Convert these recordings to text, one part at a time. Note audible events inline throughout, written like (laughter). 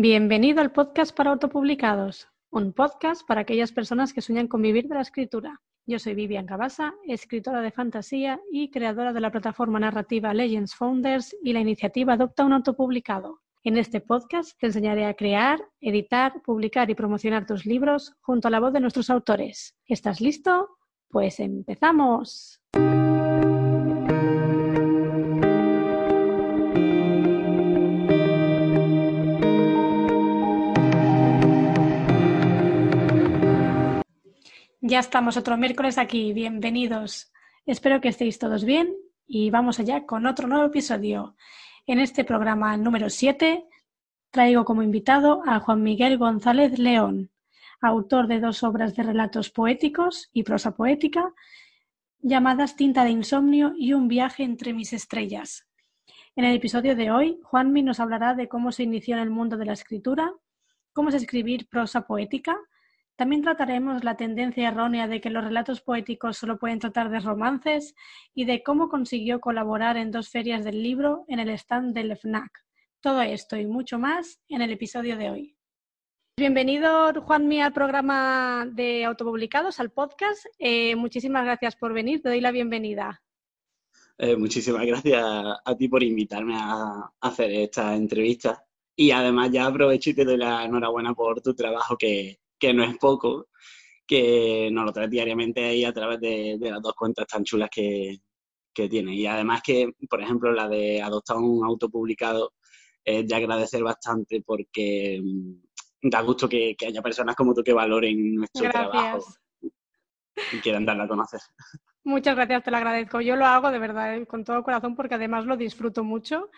Bienvenido al podcast para autopublicados, un podcast para aquellas personas que sueñan con vivir de la escritura. Yo soy Vivian Cabasa, escritora de fantasía y creadora de la plataforma narrativa Legends Founders y la iniciativa Adopta un autopublicado. En este podcast te enseñaré a crear, editar, publicar y promocionar tus libros junto a la voz de nuestros autores. ¿Estás listo? Pues empezamos. Ya estamos otro miércoles aquí, bienvenidos. Espero que estéis todos bien y vamos allá con otro nuevo episodio. En este programa número 7 traigo como invitado a Juan Miguel González León, autor de dos obras de relatos poéticos y prosa poética llamadas Tinta de Insomnio y Un viaje entre mis estrellas. En el episodio de hoy, Juanmi nos hablará de cómo se inició en el mundo de la escritura, cómo es escribir prosa poética, también trataremos la tendencia errónea de que los relatos poéticos solo pueden tratar de romances y de cómo consiguió colaborar en dos ferias del libro en el stand del FNAC. Todo esto y mucho más en el episodio de hoy. Bienvenido, Juanmi, al programa de Autopublicados, al podcast. Eh, muchísimas gracias por venir. Te doy la bienvenida. Eh, muchísimas gracias a ti por invitarme a hacer esta entrevista. Y además ya aprovecho y te doy la enhorabuena por tu trabajo que, que no es poco, que nos lo trae diariamente ahí a través de, las dos cuentas tan chulas que, tiene. Y además que, por ejemplo, la de adoptar un auto publicado es de agradecer bastante porque mm, da gusto que, haya personas como tú que valoren nuestro trabajo y quieran darla a conocer. Muchas gracias, te lo agradezco. Yo lo hago de verdad eh, con todo corazón porque además lo disfruto mucho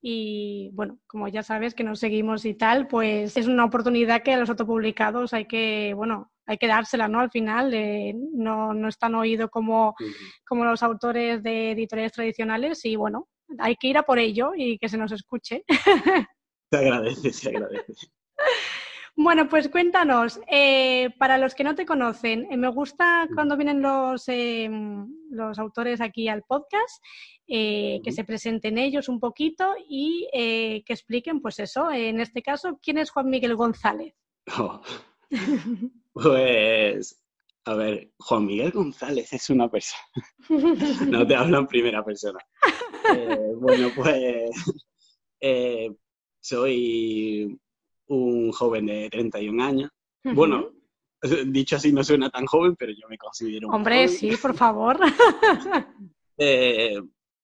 y bueno, como ya sabes que nos seguimos y tal, pues es una oportunidad que a los autopublicados hay que, bueno, hay que dársela, ¿no? Al final eh, no, no es tan oído como, como los autores de editoriales tradicionales y bueno, hay que ir a por ello y que se nos escuche. Te agradece, se agradece. (laughs) Bueno, pues cuéntanos, eh, para los que no te conocen, eh, me gusta cuando vienen los, eh, los autores aquí al podcast, que se presenten ellos un poquito y que expliquen, pues eso, en este caso, ¿quién es Juan Miguel González? Oh. (laughs) pues, a ver, Juan Miguel González es una persona. (laughs) no te hablo en primera persona. (laughs) bueno, pues soy un joven de 31 años. Bueno, (laughs) dicho así no suena tan joven, pero yo me considero un Hombre, sí, por favor. (laughs) Eh,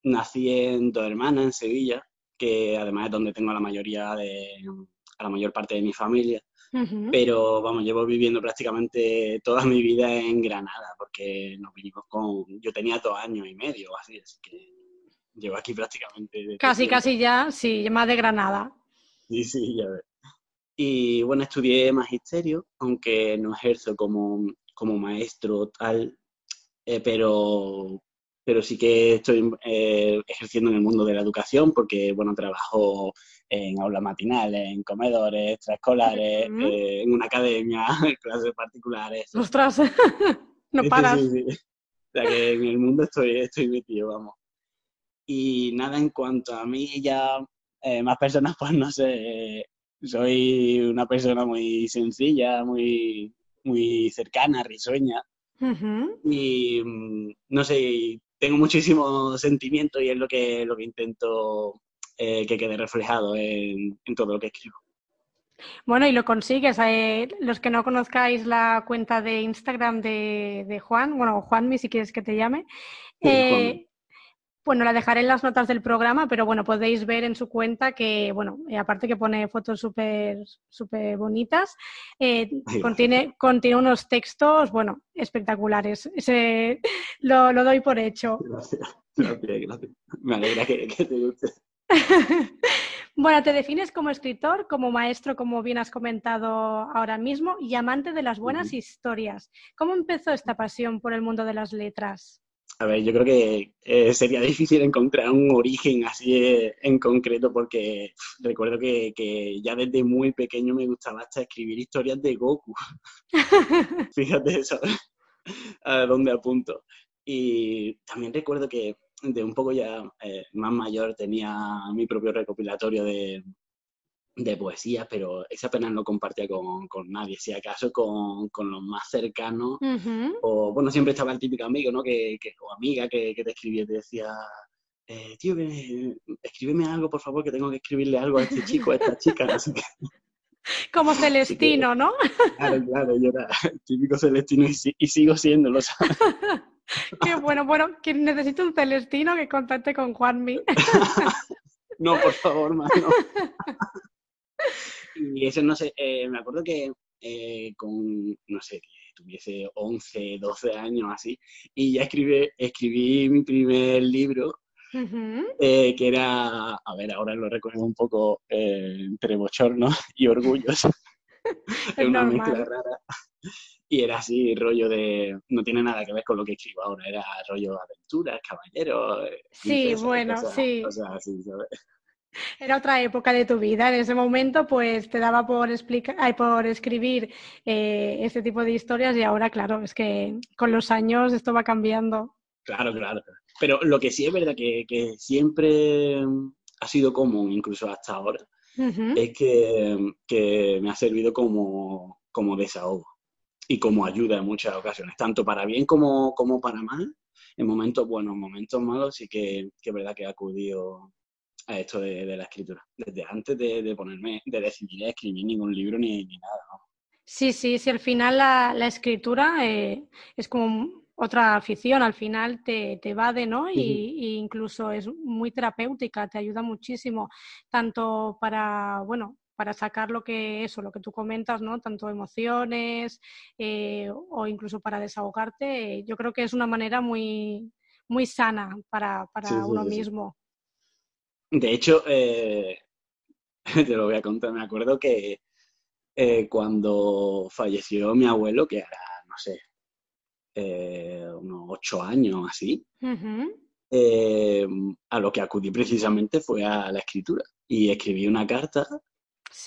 nací en Dos Hermanas, en Sevilla, que además es donde tengo la mayoría de, a la mayor parte de mi familia. Pero vamos, llevo viviendo prácticamente toda mi vida en Granada, porque nos vinimos con. Yo tenía dos años y medio o así, así que llevo aquí prácticamente. Casi, casi ya, sí, más de Granada. Sí, sí, ya ves. Y bueno, estudié magisterio, aunque no ejerzo como, maestro tal, eh, pero, pero sí que estoy eh, ejerciendo en el mundo de la educación porque, bueno, trabajo en aulas matinales, en comedores extraescolares, eh, en una academia, (laughs) en clases particulares. ¡Ostras! (laughs) no paras. Sí, O sea que en el mundo estoy, estoy metido, vamos. Y nada, en cuanto a mí ya más personas, (laughs) pues no sé, soy una persona muy sencilla, muy, muy cercana, risueña. Y mm, no sé, tengo muchísimo sentimiento y es lo que, lo que intento eh, que quede reflejado en, todo lo que escribo. Bueno, y lo consigues. Eh, los que no conozcáis la cuenta de Instagram de, de Juan, bueno, Juanmi, si quieres que te llame, eh, bueno, la dejaré en las notas del programa, pero bueno, podéis ver en su cuenta que, bueno, eh, aparte que pone fotos súper súper bonitas, eh, contiene, contiene unos textos, bueno, espectaculares. lo, doy por hecho. Gracias, gracias, Me alegra que, te guste. (laughs) bueno, te defines como escritor, como maestro, como bien has comentado ahora mismo, y amante de las buenas historias. ¿Cómo empezó esta pasión por el mundo de las letras? A ver, yo creo que eh, sería (laughs) difícil encontrar un origen así eh, en concreto porque recuerdo que, ya desde muy pequeño me gustaba hasta escribir historias de Goku. (laughs) Fíjate eso, (laughs) a dónde apunto. Y también recuerdo que de un poco ya eh, más mayor tenía mi propio recopilatorio de, de poesía, pero esa apenas no compartía con, con nadie, si acaso con, con los más cercanos, o bueno, siempre estaba el típico amigo, ¿no? Que, que o amiga que, que, te escribía y te decía, eh, tío, escríbeme algo, por favor, que tengo que escribirle algo a este chico, a esta (laughs) chica, así que... Como Celestino, ¿no? Claro, claro, yo era el típico Celestino y, y sigo siéndolo, ¿sabes? (laughs) Qué bueno, bueno, que necesito un Celestino que contacte con Juanmi. (laughs) no, por favor, mano. Y eso, no sé, eh, me acuerdo que eh, con, no sé, que tuviese 11, 12 años así, y ya escribí, escribí mi primer libro, eh, que era, a ver, ahora lo recuerdo un poco entre bochorno (laughs) y orgulloso. (laughs) es una mezcla rara. Y era así, rollo de. No tiene nada que ver con lo que escribo ahora, era rollo aventuras, caballeros. Sí, bueno, sí. así, ¿sabes? Era otra época de tu vida. En ese momento, pues te daba por, explicar, por escribir eh, este tipo de historias y ahora, claro, es que con los años esto va cambiando. Claro, claro. Pero lo que sí es verdad que, que siempre ha sido común, incluso hasta ahora, es que, que, me ha servido como, como desahogo y como ayuda en muchas ocasiones, tanto para bien como, como para mal. En momentos buenos, en momentos malos, sí que, que es verdad que he acudido a esto de, la escritura, desde antes de, ponerme, de decidir escribir ningún libro ni, nada. Sí, sí, sí, al final la, escritura eh, es como otra afición, al final te, te evade, ¿no? Y, incluso es muy terapéutica, te ayuda muchísimo, tanto para, bueno, para sacar lo que eso, lo que tú comentas, ¿no? Tanto emociones eh, o incluso para desahogarte. Yo creo que es una manera muy, muy sana para, para uno mismo. De hecho, eh, (laughs) te lo voy a contar, me acuerdo que eh, cuando falleció mi abuelo, que era, no sé, eh, unos ocho años así, a lo que acudí precisamente fue a la escritura. Y escribí una carta,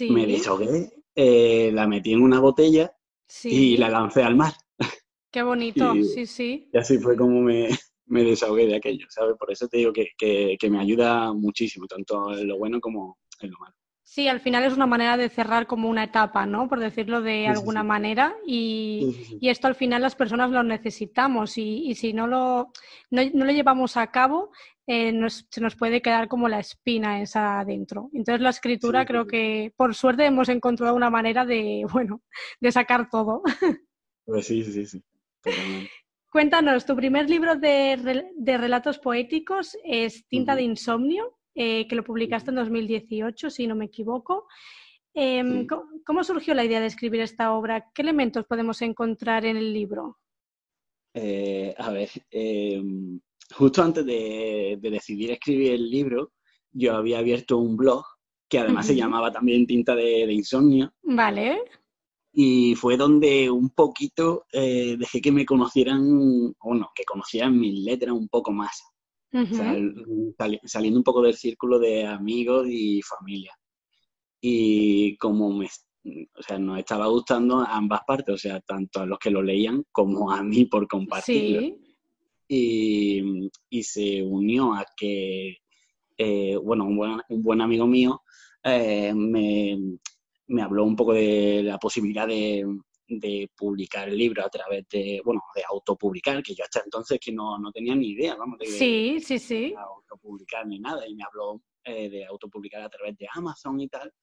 me desahogué, la metí en una botella y la lancé al mar. Qué bonito, (laughs) sí, sí. Y así fue como me, me desahogué de aquello, ¿sabes? Por eso te digo que, que, me ayuda muchísimo, tanto en lo bueno como en lo malo. Sí, al final es una manera de cerrar como una etapa, ¿no? Por decirlo de alguna manera. Y, y, esto al final las personas lo necesitamos y, y si no lo, no, no, lo llevamos a cabo, eh, se nos puede quedar como la espina esa adentro. Entonces la escritura creo que por suerte hemos encontrado una manera de, (laughs) bueno, de sacar todo. Pues sí, sí, sí. Cuéntanos, tu primer libro de, relatos poéticos es Tinta de Insomnio, eh, que lo publicaste en 2018, si no me equivoco. Em, ¿Cómo surgió la idea de escribir esta obra? ¿Qué elementos podemos encontrar en el libro? Eh, a ver, em, justo antes de, decidir escribir el libro, yo había abierto un blog que además se llamaba también Tinta de, de Insomnio. Vale y fue donde un poquito eh, dejé que me conocieran, o no, que conocieran mis letras un poco más. saliendo un poco del círculo de amigos y familia. Y como me, o sea, nos estaba gustando ambas partes, o sea, tanto a los que lo leían como a mí por compartirlo. Y, y, se unió a que, eh, bueno, un buen, un buen, amigo mío eh, me, me habló un poco de la posibilidad de, publicar el libro a través de, bueno, de autopublicar, que yo hasta entonces que no, tenía ni idea, vamos, de, sí, sí, sí. autopublicar ni nada, y me habló eh, de autopublicar a través de Amazon y tal.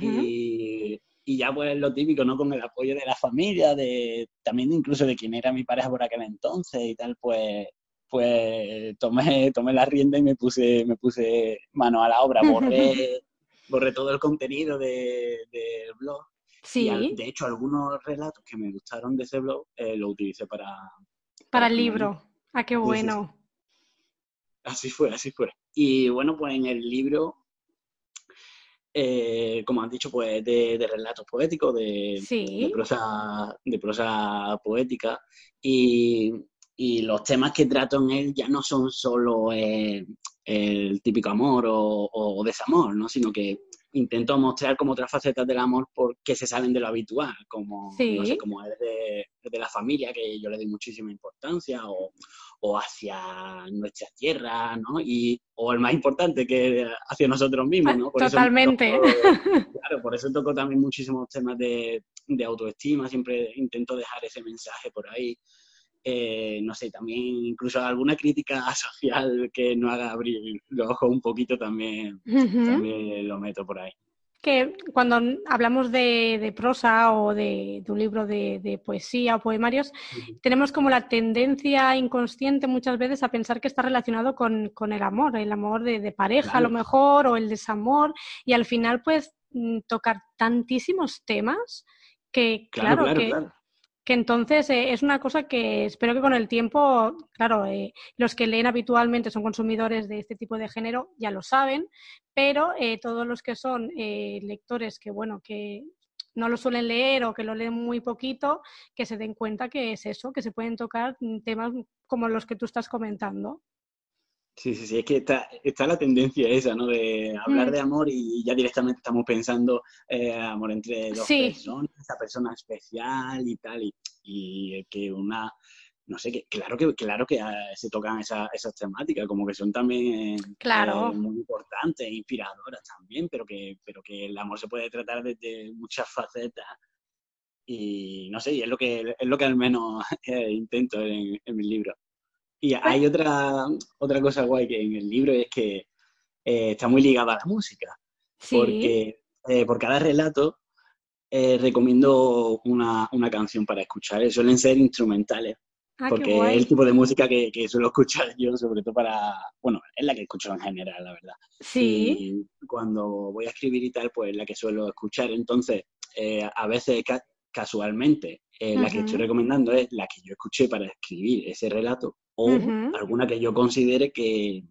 y, ya pues lo típico, ¿no? Con el apoyo de la familia, de también incluso de quien era mi pareja por aquel entonces y tal, pues pues tomé, tomé la rienda y me puse, me puse mano a la obra, borré (laughs) borré todo el contenido del blog. Sí. Y de hecho, algunos relatos que me gustaron de ese blog eh, lo utilicé para... Para, el libro. Ah, qué bueno. Así fue, así fue. Y bueno, pues en el libro, eh, como has dicho, pues de, relatos poéticos, de, de, prosa, de prosa poética. Y, los temas que trato en él ya no son solo eh, el típico amor o, desamor, ¿no? Sino que intento mostrar como otras facetas del amor porque se salen de lo habitual, como, no sé, como es de, de, la familia, que yo le doy muchísima importancia, o, o, hacia nuestra tierra, ¿no? Y, o el más importante, que hacia nosotros mismos, ¿no? Por Totalmente. claro, por eso toco también muchísimos temas de, de autoestima, siempre intento dejar ese mensaje por ahí. Eh, no sé, también incluso alguna crítica (laughs) social que no haga abrir los ojos un poquito también, también lo meto por ahí. Que cuando hablamos de, prosa o de, un libro de, poesía o poemarios, tenemos como la tendencia inconsciente muchas veces a pensar que está relacionado con, el amor, el amor de, pareja a lo mejor o el desamor, y al final pues mm, tocar tantísimos temas que claro, que, que entonces eh, es una cosa que espero que con el tiempo, claro, eh, los que leen habitualmente son consumidores de este tipo de género, ya lo saben, pero eh, todos los que son lectores que, bueno, que no lo suelen leer o que lo leen muy poquito, que se den cuenta que es eso, que se pueden tocar temas como los que tú estás comentando. Sí, sí, sí, es que está, está la tendencia esa, ¿no? De hablar mm. de amor y ya directamente estamos pensando eh, amor entre dos personas, esa persona especial y tal, y, y, que una, no sé, que claro que claro que ah, se tocan esas, esas temáticas, como que son también claro. Eh, muy importantes, inspiradoras también, pero que, pero que el amor se puede tratar desde muchas facetas y no sé, y es lo que, es lo que al menos (laughs) eh, intento en, en mis libros. Y hay otra, otra cosa guay que en el libro es que eh, está muy ligada a la música. Porque eh, por cada relato eh, recomiendo una, canción para escuchar. Suelen ser instrumentales. Ah, porque es el tipo de música que, suelo escuchar yo, sobre todo para. Bueno, es la que escucho en general, la verdad. Sí. Y cuando voy a escribir y tal, pues es la que suelo escuchar. Entonces, a veces casualmente, la que estoy recomendando es la que yo escuché para escribir ese relato o alguna que yo considere que,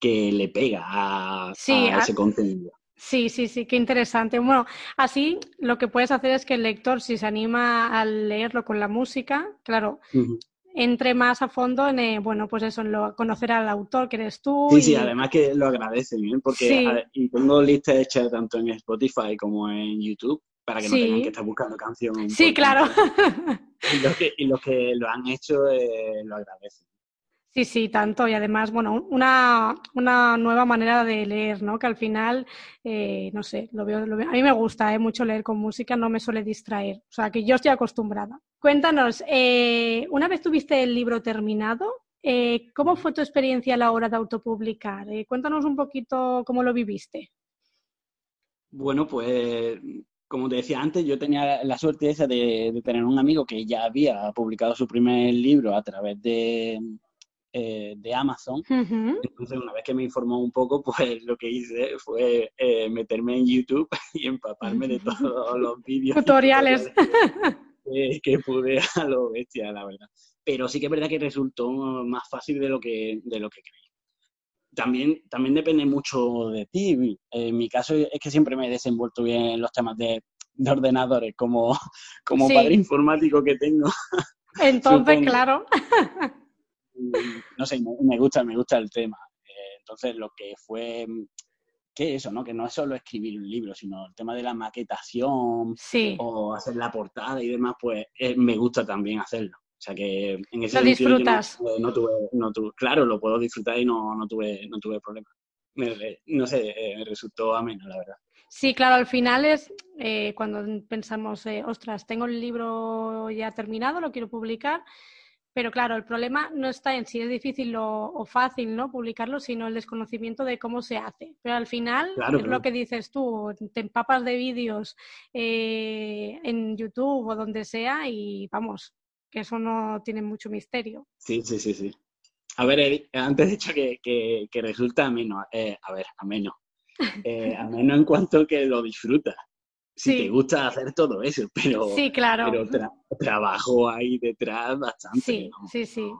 le pega a, ese contenido. Sí, sí, sí, qué interesante. Bueno, así lo que puedes hacer es que el lector, si se anima a leerlo con la música, claro, entre más a fondo en, eh, bueno, pues eso, en lo, conocer al autor que eres tú. Sí, sí, además que lo agradecen, ¿eh? porque y tengo listas hechas tanto en Spotify como en YouTube para que no tengan que estar buscando canciones. Sí, claro. (laughs) Y los que, lo han hecho eh, lo agradecen. Sí, sí, tanto. Y además, bueno, una, una nueva manera de leer, ¿no? Que al final, eh, no sé, lo veo, lo veo, A mí me gusta ¿eh? mucho leer con música, no me suele distraer. O sea, que yo estoy acostumbrada. Cuéntanos, eh, una vez tuviste el libro terminado, eh, ¿cómo fue tu experiencia a la hora de autopublicar? Eh, cuéntanos un poquito cómo lo viviste. Bueno, pues como te decía antes, yo tenía la suerte esa de, tener un amigo que ya había publicado su primer libro a través de, eh, de Amazon. Entonces, una vez que me informó un poco, (laughs) pues lo que hice fue eh, meterme en YouTube (laughs) y empaparme de todos los vídeos. Tutoriales. Que, pude (laughs) a lo bestia, la verdad. Pero sí que es verdad que resultó más fácil de lo que, de lo que creí. También, también depende mucho de ti. En mi caso es que siempre me he desenvuelto bien en los temas de, ordenadores, como, como padre informático que tengo. Entonces, claro. No sé, me gusta, me gusta el tema. Eh, entonces, lo que fue, ¿qué eso, no? Que no es solo escribir un libro, sino el tema de la maquetación o hacer la portada y demás, pues eh, me gusta también hacerlo. O sea que en ese lo disfrutas. no, tuve, no tuve, claro, lo puedo disfrutar y no, no tuve, no tuve problema. no sé, eh, me resultó ameno, la verdad. Sí, claro, al final es cuando pensamos, ostras, tengo el libro ya terminado, lo quiero publicar, pero claro, el problema no está en si es difícil o, fácil ¿no? publicarlo, sino el desconocimiento de cómo se hace. Pero al final es lo que dices tú, te empapas de vídeos eh, en YouTube o donde sea y vamos, que eso no tiene mucho misterio. Sí, sí, sí, sí. A ver, antes he dicho que, que, resulta ameno, eh, a ver, ameno. (laughs) Eh, ameno en cuanto que lo disfrutas si te gusta hacer todo eso, (laughs) pero, sí, claro. pero trabajo ahí detrás bastante. Sí, sí, sí.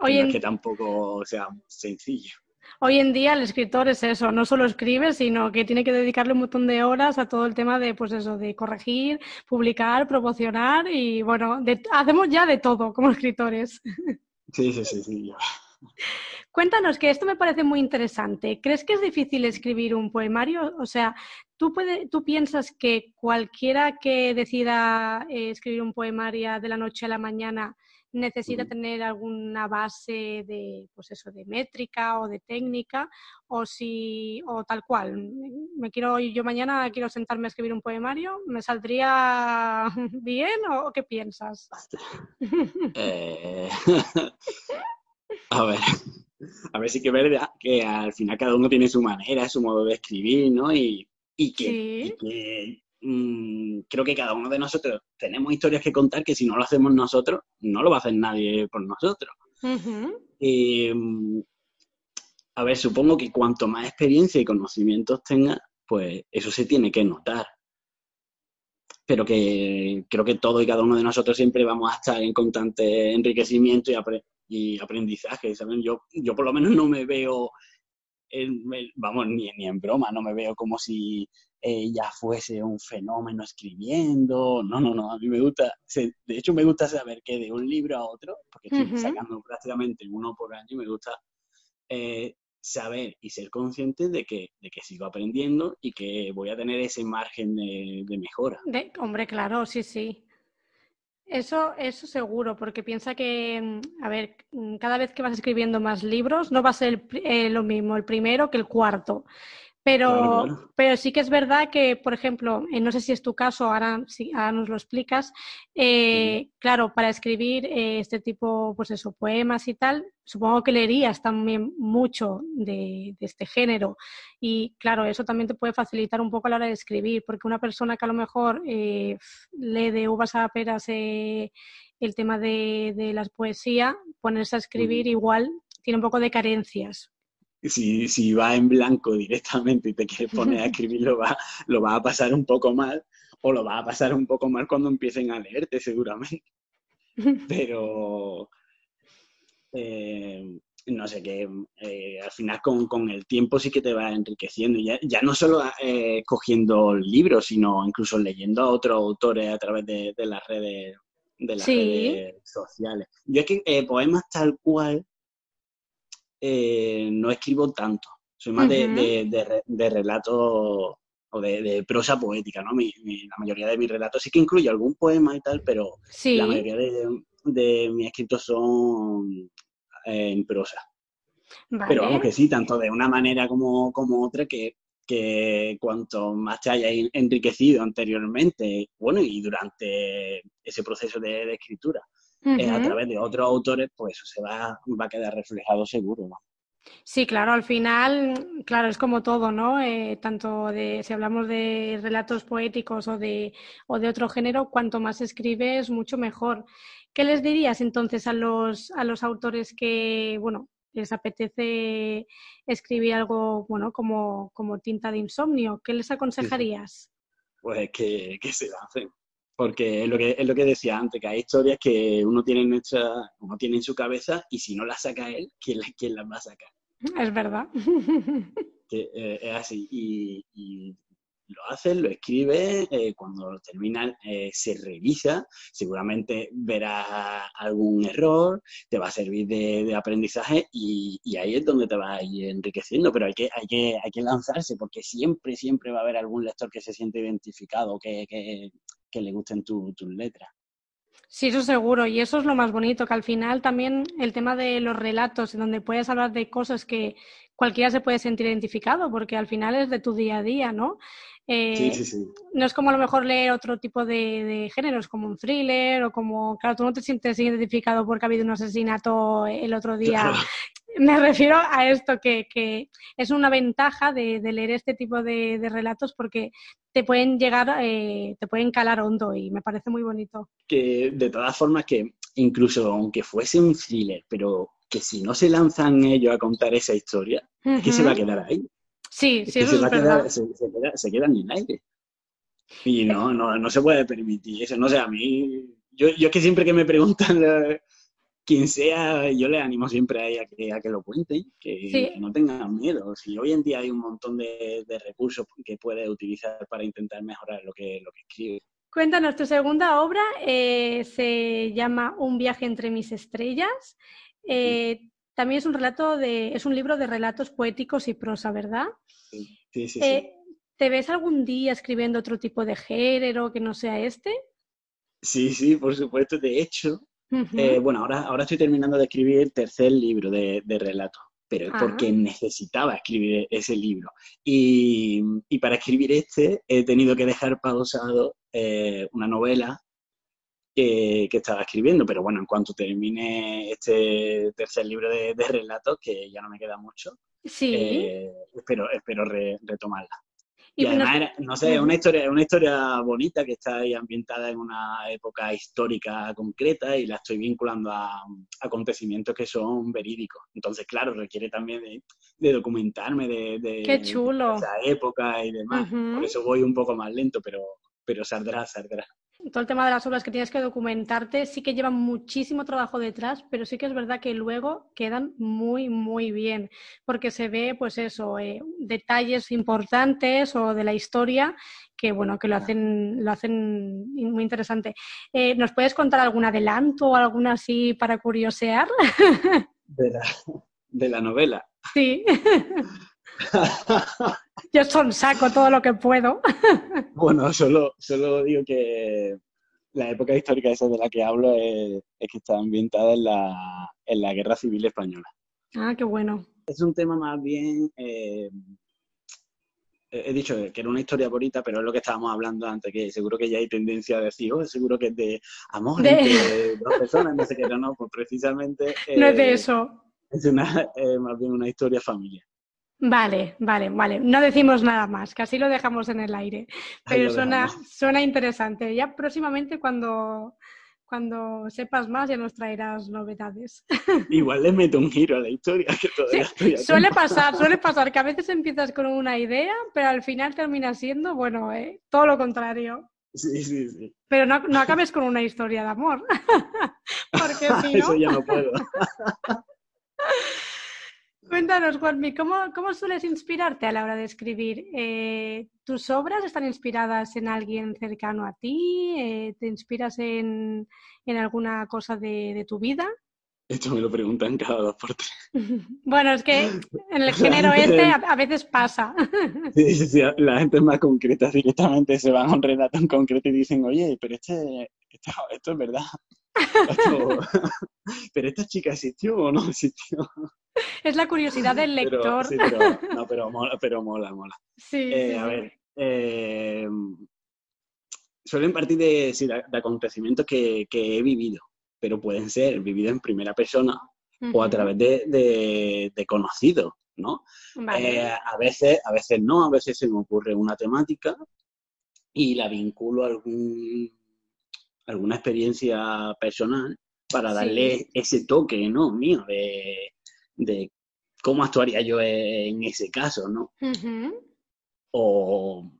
Hoy es que tampoco sea sencillo. Hoy en día el escritor es eso, no solo escribe, sino que tiene que dedicarle un montón de horas a todo el tema de, pues eso, de corregir, publicar, promocionar y bueno, hacemos ya de todo como escritores. Sí, sí, sí, sí. Cuéntanos, que esto me parece muy interesante. ¿Crees que es difícil escribir un poemario? O sea, ¿tú, ¿tú piensas que cualquiera que decida eh, escribir un poemario de la noche a la mañana necesita tener alguna base de, pues eso, de métrica o de técnica, o si, o tal cual. Me quiero, yo mañana quiero sentarme a escribir un poemario, ¿me saldría (laughs) bien o qué piensas? (laughs) Eh, (laughs) a ver, a ver si que es verdad que al final cada uno tiene su manera, su modo de escribir, ¿no? Y, que, Mm, creo que cada uno de nosotros tenemos historias que contar que si no lo hacemos nosotros, no lo va a hacer nadie por nosotros. Mm, a ver, supongo que cuanto más experiencia y conocimientos tenga, pues eso se tiene que notar. Pero que creo que todo y cada uno de nosotros siempre vamos a estar en constante enriquecimiento y, aprendizaje. ¿saben? Yo, yo por lo menos no me veo, vamos, ni, ni en broma, no me veo como si ella fuese un fenómeno escribiendo. No, no, no, a mí me gusta, de hecho me gusta saber que de un libro a otro, porque estoy sacando prácticamente uno por año, me gusta eh, saber y ser consciente de que, de que sigo aprendiendo y que voy a tener ese margen de, mejora. De, hombre, claro, sí, sí. Eso, eso seguro, porque piensa que, mm, a ver, mm, cada vez que vas escribiendo más libros, no va a ser eh, lo mismo el primero que el cuarto. Pero, pero sí que es verdad que, por ejemplo, eh, no sé si es tu caso, ahora, si, ahora nos lo explicas, eh, claro, para escribir eh, este tipo, pues eso, poemas y tal, supongo que leerías también mucho de, este género. Y claro, eso también te puede facilitar un poco a la hora de escribir, porque una persona que a lo mejor lee de uvas a peras el tema de, de la poesía, ponerse a escribir igual tiene un poco de carencias si, si va en blanco directamente y te quieres poner a (laughs) escribir, lo va, lo va a pasar un poco mal, o lo va a pasar un poco mal cuando empiecen a leerte, seguramente. (laughs) Pero eh, no sé, que eh, al final con, el tiempo sí que te va enriqueciendo. Ya, ya no solo eh, cogiendo libros, sino incluso leyendo a otros autores a través de, las redes de las redes sociales. Yo es que poemas tal cual eh, no escribo tanto. Soy más de, de, de, relatos o de, prosa poética, ¿no? la mayoría de mis relatos sí que incluye algún poema y tal, pero la mayoría de, mis escritos son eh, en prosa. Pero vamos que sí, tanto de una manera como, como otra, que, que cuanto más te haya enriquecido anteriormente, bueno, y durante ese proceso de, escritura, eh, a través de otros autores, pues eso se va, va a quedar reflejado seguro, ¿no? Sí, claro, al final, claro, es como todo, ¿no? Eh, tanto de, si hablamos de relatos poéticos o de, o de otro género, cuanto más escribes, mucho mejor. ¿Qué les dirías entonces a los, a los autores que, bueno, les apetece escribir algo, bueno, como, como tinta de insomnio? ¿Qué les aconsejarías? Pues que, que se hacen porque es lo que, es lo que decía antes, que hay historias que uno tiene, en uno tiene en su cabeza y si no las saca él, ¿quién, quién las va a sacar? Es verdad. Que, eh, es así. Y, lo hace, lo escribe, eh, cuando termina eh, se revisa, seguramente verá algún error, te va a servir de, aprendizaje y, ahí es donde te va a ir enriqueciendo, pero hay que, hay que, hay que lanzarse porque siempre, siempre va a haber algún lector que se siente identificado, que, que le gusten tus letras. Sí, eso seguro. Y eso es lo más bonito, que al final también el tema de los relatos, en donde puedes hablar de cosas que cualquiera se puede sentir identificado, porque al final es de tu día a día, ¿no? Eh, sí, sí, sí. No es como a lo mejor leer otro tipo de, géneros, como un thriller o como, claro, tú no te sientes identificado porque ha habido un asesinato el otro día me refiero a esto, que, es una ventaja de, leer este tipo de, relatos porque te pueden llegar, eh, te pueden calar hondo y me parece muy bonito. Que de todas formas que incluso aunque fuese un thriller, pero que si no se lanzan ellos a contar esa historia, ¿qué se va a quedar ahí? Sí, sí, eso es verdad. se, queda, se, quedan en aire. Y no, no, no se puede permitir eso. No sé, a mí, yo, yo es que siempre que me preguntan (laughs) quien sea, yo le animo siempre a ella que, a que lo cuente, que, no tengan miedo. Si hoy en día hay un montón de, recursos que puede utilizar para intentar mejorar lo que, lo que escribe. Cuéntanos, tu segunda obra eh, se llama Un viaje entre mis estrellas. Eh, también es un relato de, es un libro de relatos poéticos y prosa, ¿verdad? Sí, sí, sí. Eh, ¿te ves algún día escribiendo otro tipo de género que no sea este? Sí, sí, por supuesto. De hecho, eh, bueno, ahora, ahora estoy terminando de escribir el tercer libro de, de relatos, pero es porque necesitaba escribir ese libro. Y, y, para escribir este he tenido que dejar pausado eh, una novela que, que, estaba escribiendo, pero bueno, en cuanto termine este tercer libro de, de relatos, que ya no me queda mucho, sí. Eh, espero, espero re, retomarla. Y, además, no sé, es una historia, una historia bonita que está ahí ambientada en una época histórica concreta y la estoy vinculando a, acontecimientos que son verídicos. Entonces, claro, requiere también de, documentarme de, de, Qué chulo. esa época y demás. Por eso voy un poco más lento, pero, pero saldrá, saldrá todo el tema de las obras que tienes que documentarte sí que llevan muchísimo trabajo detrás, pero sí que es verdad que luego quedan muy, muy bien, porque se ve, pues eso, eh, detalles importantes o de la historia que, bueno, que lo hacen, lo hacen muy interesante. Eh, ¿Nos puedes contar algún adelanto o alguna así para curiosear? (laughs) De la, de la novela. Sí. (laughs) (laughs) Yo son saco todo lo que puedo. (laughs) bueno, solo, solo digo que la época histórica esa de la que hablo es, que está ambientada en la, en la Guerra Civil Española. Ah, qué bueno. Es un tema más bien... Eh, he dicho que era una historia bonita, pero es lo que estábamos hablando antes, que seguro que ya hay tendencia a decir, oh, seguro que es de amor entre (laughs) dos personas, no sé qué, no, pues precisamente... no es de eh, eso. Es una, más bien una historia familiar. Vale, vale, vale. No decimos nada más, casi lo dejamos en el aire. Pero suena, suena interesante. Ya próximamente cuando, cuando sepas más ya nos traerás novedades. (laughs) Igual le meto un giro a la historia que todavía estoy Suele pasar, suele pasar que a veces empiezas con una idea, pero al final termina siendo, bueno, eh, todo lo contrario. Sí, sí, sí. Pero no, no acabes con una historia de amor. (laughs) Porque si (laughs) no... Eso ya no puedo. Cuéntanos, Juanmi, ¿cómo, ¿cómo, sueles inspirarte a la hora de escribir? Eh, ¿Tus obras están inspiradas en alguien cercano a ti? Eh, ¿Te inspiras en, en alguna cosa de, de, tu vida? Esto me lo preguntan cada dos por tres. (laughs) bueno, es que en el género este a, veces pasa. (laughs) sí, sí, sí, la gente es más concreta, directamente se van a un relato en concreto y dicen, oye, pero este, esto es verdad. (laughs) pero esta chica existió o no existió. (laughs) Es la curiosidad del lector. Pero, sí, pero, (laughs) no, pero mola, pero mola, mola. Sí, eh, sí, A ver, eh, suelen partir de, sí, de, de acontecimientos que, que, he vivido, pero pueden ser vividos en primera persona uh -huh. o a través de, de, de conocidos, ¿no? Vale. Eh, a, veces, a veces no, a veces se me ocurre una temática y la vinculo a algún, alguna experiencia personal para darle sí. ese toque, ¿no? Mío, de, de cómo actuaría yo en ese caso, ¿no? Uh -huh. O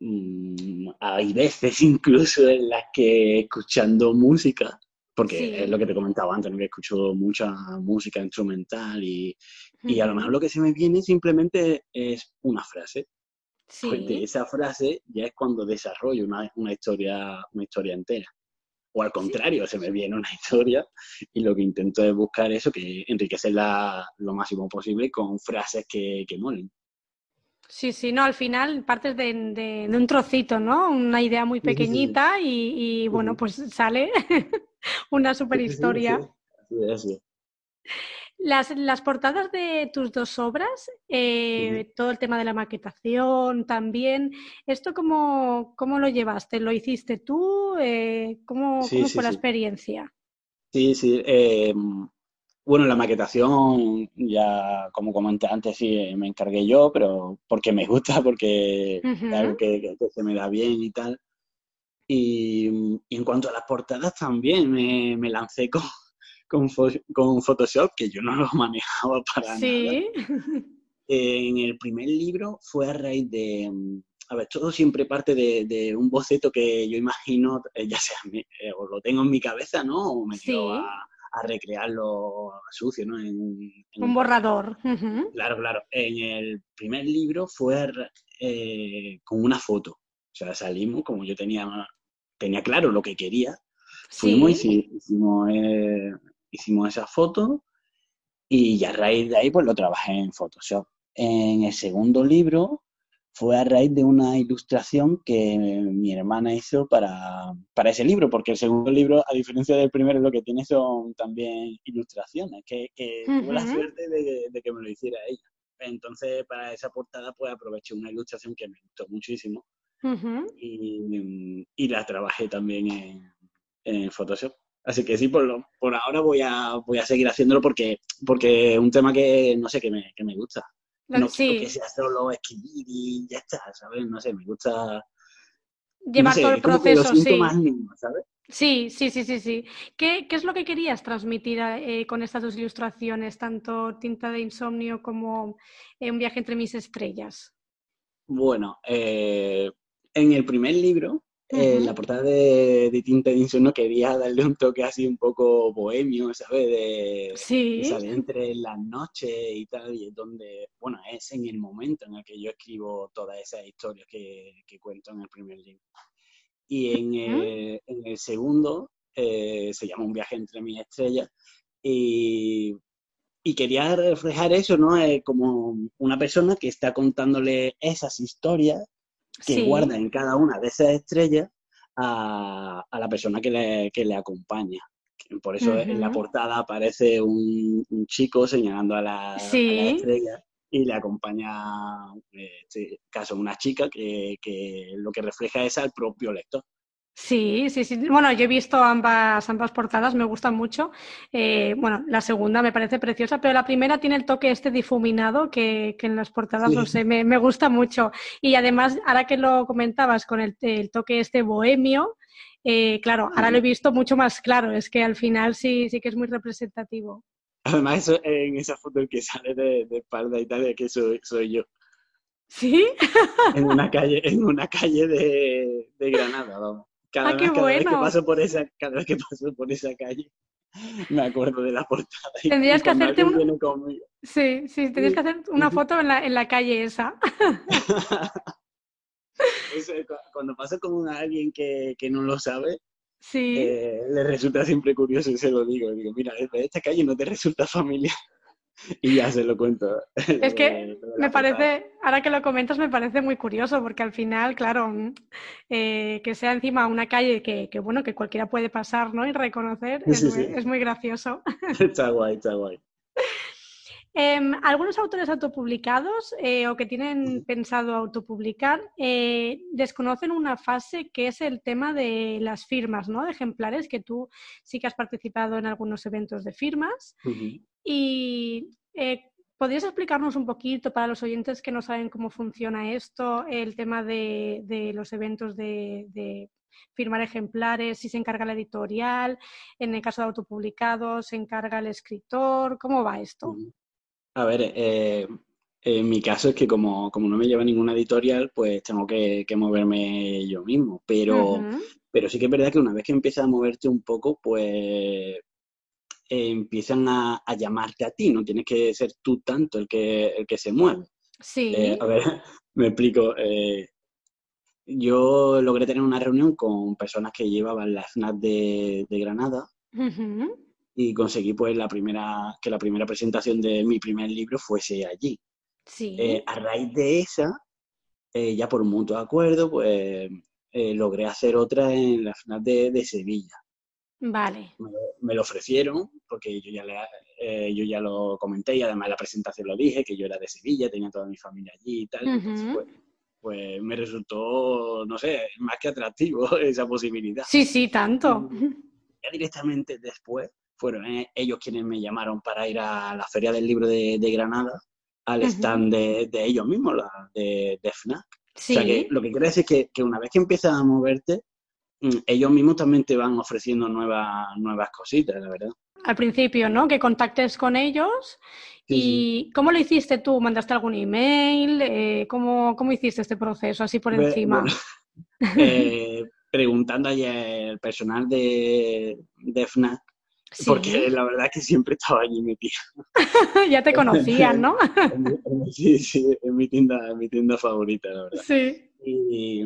mmm, hay veces incluso en las que escuchando música, porque sí. es lo que te comentaba antes, ¿no? que escucho mucha música instrumental y, uh -huh. y, a lo mejor lo que se me viene simplemente es una frase. Sí. Pues de esa frase ya es cuando desarrollo una, una, historia, una historia entera. O al contrario, se me viene una (laughs) historia y lo que intento es buscar eso, que enriquecerla lo máximo posible con frases que, que molen. Sí, sí, no, al final partes de, de, de, un trocito, ¿no? Una idea muy pequeñita y, y bueno, pues sale (laughs) una super historia. Sí, sí, sí. Las, las, portadas de tus dos obras, eh, todo el tema de la maquetación también, ¿esto cómo, cómo lo llevaste? ¿Lo hiciste tú? Eh, ¿Cómo, sí, cómo sí, fue la experiencia? Sí, sí. Eh, bueno, la maquetación, ya como comenté antes, sí, me encargué yo, pero porque me gusta, (laughs) porque uh -huh. es algo que, que, que, se me da bien y tal. Y, y en cuanto a las portadas también, me, me lancé con, con, con, Photoshop, que yo no lo (laughs) manejaba para ¿Sí? nada. En el primer libro fue a raíz de, a ver, todo siempre parte de, de un boceto que yo imagino, eh, ya sea, eh, o lo tengo en mi cabeza, ¿no? O me sí. a, a, recrearlo sucio, ¿no? En, en un borrador. Uh -huh. Claro, claro. En el primer libro fue eh, con una foto. O sea, salimos, como yo tenía, tenía claro lo que quería, fuimos sí. y hicimos, eh, hicimos esa foto y ya a raíz de ahí pues lo trabajé en Photoshop. En el segundo libro fue a raíz de una ilustración que mi hermana hizo para, para, ese libro, porque el segundo libro, a diferencia del primero, lo que tiene son también ilustraciones, que, que tuve la suerte de, que me lo hiciera ella. Entonces, para esa portada, pues aproveché una ilustración que me gustó muchísimo y, y, la trabajé también en, en Photoshop. Así que sí, por, lo, por ahora voy a, voy a seguir haciéndolo porque, porque es un tema que, no sé, que me, que me gusta. No quiero que sea solo escribir y ya está, ¿sabes? No sé, me gusta... Llevar todo el proceso, sí. Sí, sí, sí, sí, sí. ¿Qué, ¿Qué, es lo que querías transmitir eh, con estas dos ilustraciones, tanto Tinta de Insomnio como eh, Un viaje entre mis estrellas? Bueno, eh, en el primer libro eh, la portada de, de Tinta no quería darle un toque así un poco bohemio, ¿sabes? De, sí. salir entre las noches y tal, y es donde, bueno, es en el momento en el que yo escribo todas esas historias que, cuento en el primer libro. Y en, el, segundo eh, se llama Un viaje entre mis estrellas, y, quería reflejar eso, ¿no? como una persona que está contándole esas historias que guarda en cada una de esas estrellas a, la persona que le, que le acompaña. Por eso en la portada aparece un, chico señalando a la, estrella y le acompaña, en este caso, una chica que, que lo que refleja es al propio lector. Sí, sí, sí. Bueno, yo he visto ambas, ambas portadas, me gustan mucho. Eh, bueno, la segunda me parece preciosa, pero la primera tiene el toque este difuminado que, que en las portadas, no sé, me, me, gusta mucho. Y además, ahora que lo comentabas con el, el toque este bohemio, eh, claro, ahora lo he visto mucho más claro, es que al final sí, sí que es muy representativo. Además, eso, en esa foto el que sale de, de espalda y tal, que soy, soy yo. ¿Sí? en una (laughs) calle, en una calle de, de Granada, vamos. Cada, ah, vez, cada vez, que paso por esa, cada vez que paso por esa calle, (laughs) me acuerdo de la portada. Tendrías que hacerte un... Sí, sí, tendrías que hacer una foto en la, en la calle esa. (laughs) cuando pasa con alguien que, que no lo sabe, sí. Eh, le resulta siempre curioso y se lo digo. Digo, mira, esta calle no te resulta familiar. (laughs) y ya se lo cuento. Es que (laughs) me parece, ahora que lo comentas, me parece muy curioso, porque al final, claro, mm, eh, que sea encima una calle que, que, bueno, que cualquiera puede pasar, ¿no? Y reconocer, es, Muy, gracioso. (laughs) Está guay, está guay. Em, algunos autores autopublicados eh, o que tienen pensado autopublicar eh, desconocen una fase que es el tema de las firmas, ¿no? De ejemplares, que tú sí que has participado en algunos eventos de firmas. Y eh, ¿podrías explicarnos un poquito para los oyentes que no saben cómo funciona esto, el tema de, los eventos de, firmar ejemplares, si se encarga la editorial, en el caso de autopublicados, se encarga el escritor, ¿cómo va esto? A ver, eh, en mi caso es que como, no me lleva ninguna editorial, pues tengo que, moverme yo mismo, pero, pero sí que es verdad que una vez que empiezas a moverte un poco, pues empiezan a, llamarte a ti, no tienes que ser tú tanto el que, el que se mueve. Sí. Eh, a ver, (laughs) me explico. Eh, yo logré tener una reunión con personas que llevaban la FNAC de, Granada y conseguí pues la primera, que la primera presentación de mi primer libro fuese allí. Sí. Eh, a raíz de esa, ya por mutuo acuerdo, pues logré hacer otra en la FNAC de Sevilla. Vale. Me, lo ofrecieron porque yo ya, le, eh, yo ya lo comenté y además en la presentación lo dije, que yo era de Sevilla, tenía toda mi familia allí y tal. pues, pues, me resultó, no sé, más que atractivo (laughs) esa posibilidad. Sí, sí, tanto. Ya directamente después fueron eh, ellos quienes me llamaron para ir a la Feria del Libro de, Granada, al stand de, ellos mismos, la, de, de FNAC. Sí. O sea que lo que quiero decir es que, que una vez que empiezas a moverte, Mm, ellos mismos también te van ofreciendo nuevas, nuevas cositas, la verdad. Al principio, ¿no? Que contactes con ellos. ¿Y cómo lo hiciste tú? ¿Mandaste algún email? Eh, ¿cómo, ¿cómo, hiciste este proceso así por encima? (laughs) eh, preguntando al personal de, de FNAC, porque la verdad es que siempre estaba allí metido. (laughs) ya te conocían, ¿no? sí, sí, es mi tienda, mi tienda favorita, la verdad. Sí. Y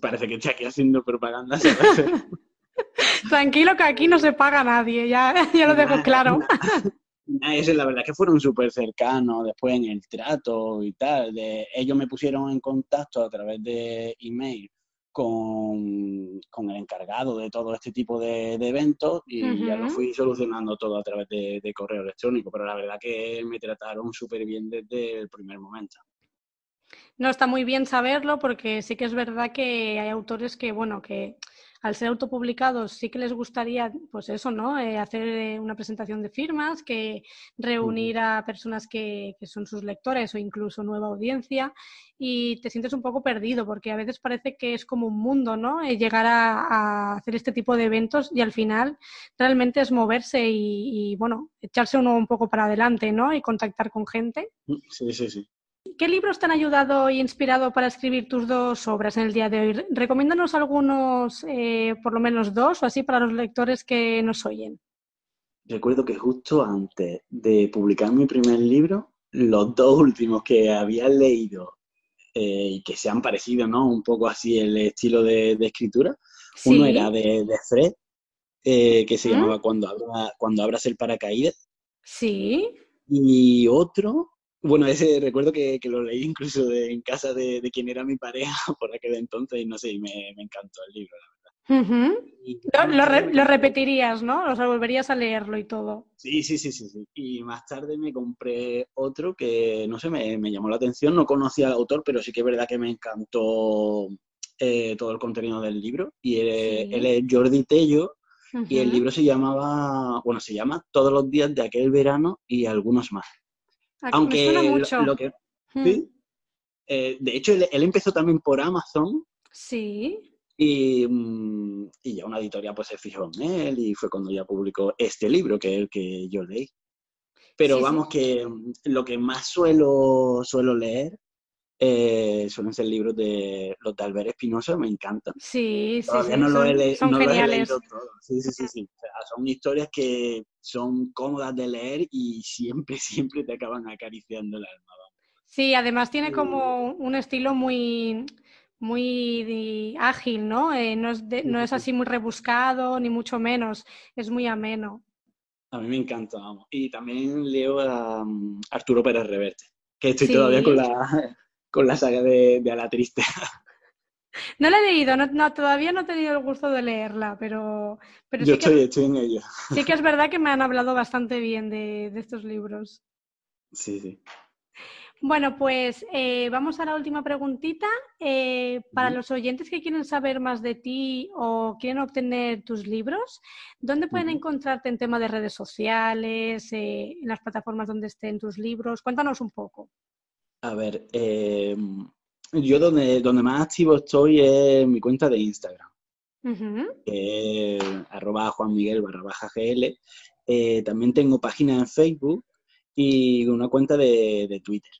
parece que estoy aquí haciendo propaganda. (laughs) Tranquilo que aquí no se paga nadie, ya, ya lo dejo claro. la verdad que fueron súper cercanos después en el trato y tal. De, ellos me pusieron en contacto a través de email con, con el encargado de todo este tipo de, eventos y ya lo fui solucionando todo a través de, de, correo electrónico. Pero la verdad que me trataron súper bien desde el primer momento. No, está muy bien saberlo porque sí que es verdad que hay autores que, bueno, que al ser autopublicados sí que les gustaría, pues eso, ¿no? Eh, hacer eh, una presentación de firmas, que reunir a personas que, son sus lectores o incluso nueva audiencia y te sientes un poco perdido porque a veces parece que es como un mundo, ¿no? Eh, llegar a, hacer este tipo de eventos y al final realmente es moverse y, y, bueno, echarse uno un poco para adelante, ¿no? Y contactar con gente. Mm, sí, sí, ¿Qué libros te han ayudado e inspirado para escribir tus dos obras en el día de hoy? Recomiéndanos algunos, eh, por lo menos dos o así, para los lectores que nos oyen. Recuerdo que justo antes de publicar mi primer libro, los dos últimos que había leído eh, y que se han parecido, ¿no? Un poco así el estilo de, escritura. Uno era de, Fred, eh, que se ¿Mm? llamaba Cuando, Cuando abras el paracaídas. Sí. Y otro bueno, ese recuerdo que, lo leí incluso en casa de, quien era mi pareja (laughs) por aquel entonces y no sé, me, me encantó el libro, la verdad. lo, repetirías, ¿no? O sea, volverías a leerlo y todo. Sí, sí, sí, sí, sí. Y más tarde me compré otro que, no sé, me, llamó la atención. No conocía al autor, pero sí que es verdad que me encantó eh, todo el contenido del libro. Y él, es Jordi Tello. Y el libro se llamaba, bueno, se llama Todos los días de aquel verano y algunos más. Aunque Lo, que, ¿sí? Eh, de hecho, él, empezó también por Amazon. Sí. Mm, y, ya una editorial pues se fijó en él y fue cuando ya publicó este libro que es el que yo leí. Pero vamos que mm, lo que más suelo, suelo leer eh, suelen ser libros de los de Albert Espinosa, me encantan. Sí, sí, sí. No, son, lo son geniales. Sí, sí, sí, sí. son historias que son cómodas de leer y siempre, (laughs) siempre te acaban acariciando el alma. Sí, además tiene como un estilo muy, muy ágil, ¿no? Eh, no, es no es así muy rebuscado, ni mucho menos, es muy ameno. A mí me encanta, vamos. Y también leo a mm, Arturo Pérez Reverte, que estoy todavía con la, con la saga de, de A la Triste. (laughs) No la he leído, no, todavía no he tenido el gusto de leerla, pero... pero Yo estoy, estoy, en ello. (laughs) Sí que es verdad que me han hablado bastante bien de, estos libros. Sí, sí. Bueno, pues eh, vamos a la última preguntita. Eh, para los oyentes que quieren saber más de ti o quieren obtener tus libros, ¿dónde pueden encontrarte en tema de redes sociales, eh, en las plataformas donde estén tus libros? Cuéntanos un poco. A ver, eh, yo donde, donde más activo estoy es en mi cuenta de Instagram, arroba Juan Miguel barra baja GL. Eh, también tengo página en Facebook y una cuenta de, Twitter.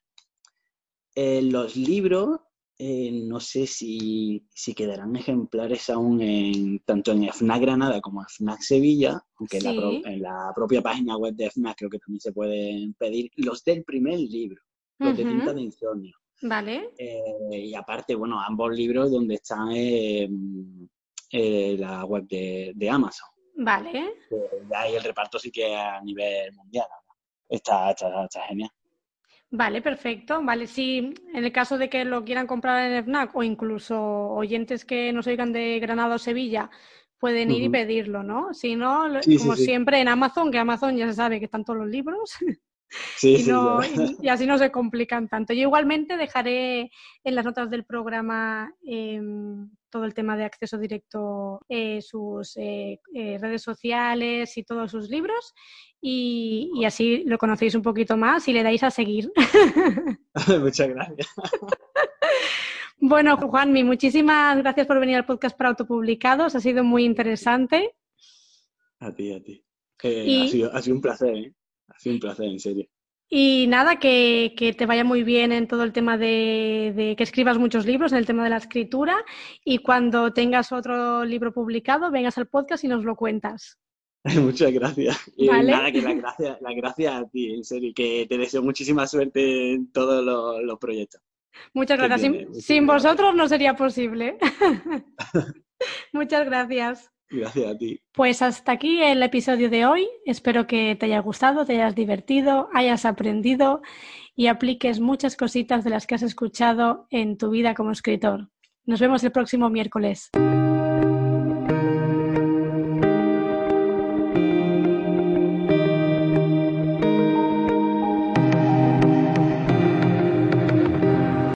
Eh, los libros, no sé si, quedarán ejemplares aún en, tanto en FNAC Granada como en FNAC Sevilla, aunque en, la en, la propia página web de FNAC creo que también se pueden pedir los del primer libro los de tinta de insomnio. Vale. Eh, y aparte, bueno, ambos libros donde están en eh, la web de, Amazon. Vale. ya ahí el reparto sí que a nivel mundial. Está, está, está, genial. Vale, perfecto. Vale, si en el caso de que lo quieran comprar en FNAC o incluso oyentes que nos oigan de Granada o Sevilla, pueden ir y pedirlo, ¿no? Si no, como siempre en Amazon, que Amazon ya se sabe que están todos los libros. (laughs) y, así no se complican tanto. Yo igualmente dejaré en las notas del programa em, todo el tema de acceso directo, eh, sus eh, eh, redes sociales y todos sus libros y, y, así lo conocéis un poquito más y le dais a seguir. (laughs) (laughs) Muchas gracias. Bueno, Juanmi, muchísimas gracias por venir al podcast para autopublicados. Ha sido muy interesante. A ti, a ti. ha, sido, ha sido un placer. ¿eh? Ha sido un placer, en serio. Y nada, que, te vaya muy bien en todo el tema de, que escribas muchos libros, en el tema de la escritura, y cuando tengas otro libro publicado, vengas al podcast y nos lo cuentas. (laughs) Muchas gracias. Y nada, que la gracia, la gracia a ti, en serio, que te deseo muchísima suerte en todos los, proyectos. Muchas gracias. sin, vosotros no sería posible. (laughs) Muchas gracias. Gracias a ti. Pues hasta aquí el episodio de hoy. Espero que te haya gustado, te hayas divertido, hayas aprendido y apliques muchas cositas de las que has escuchado en tu vida como escritor. Nos vemos el próximo miércoles.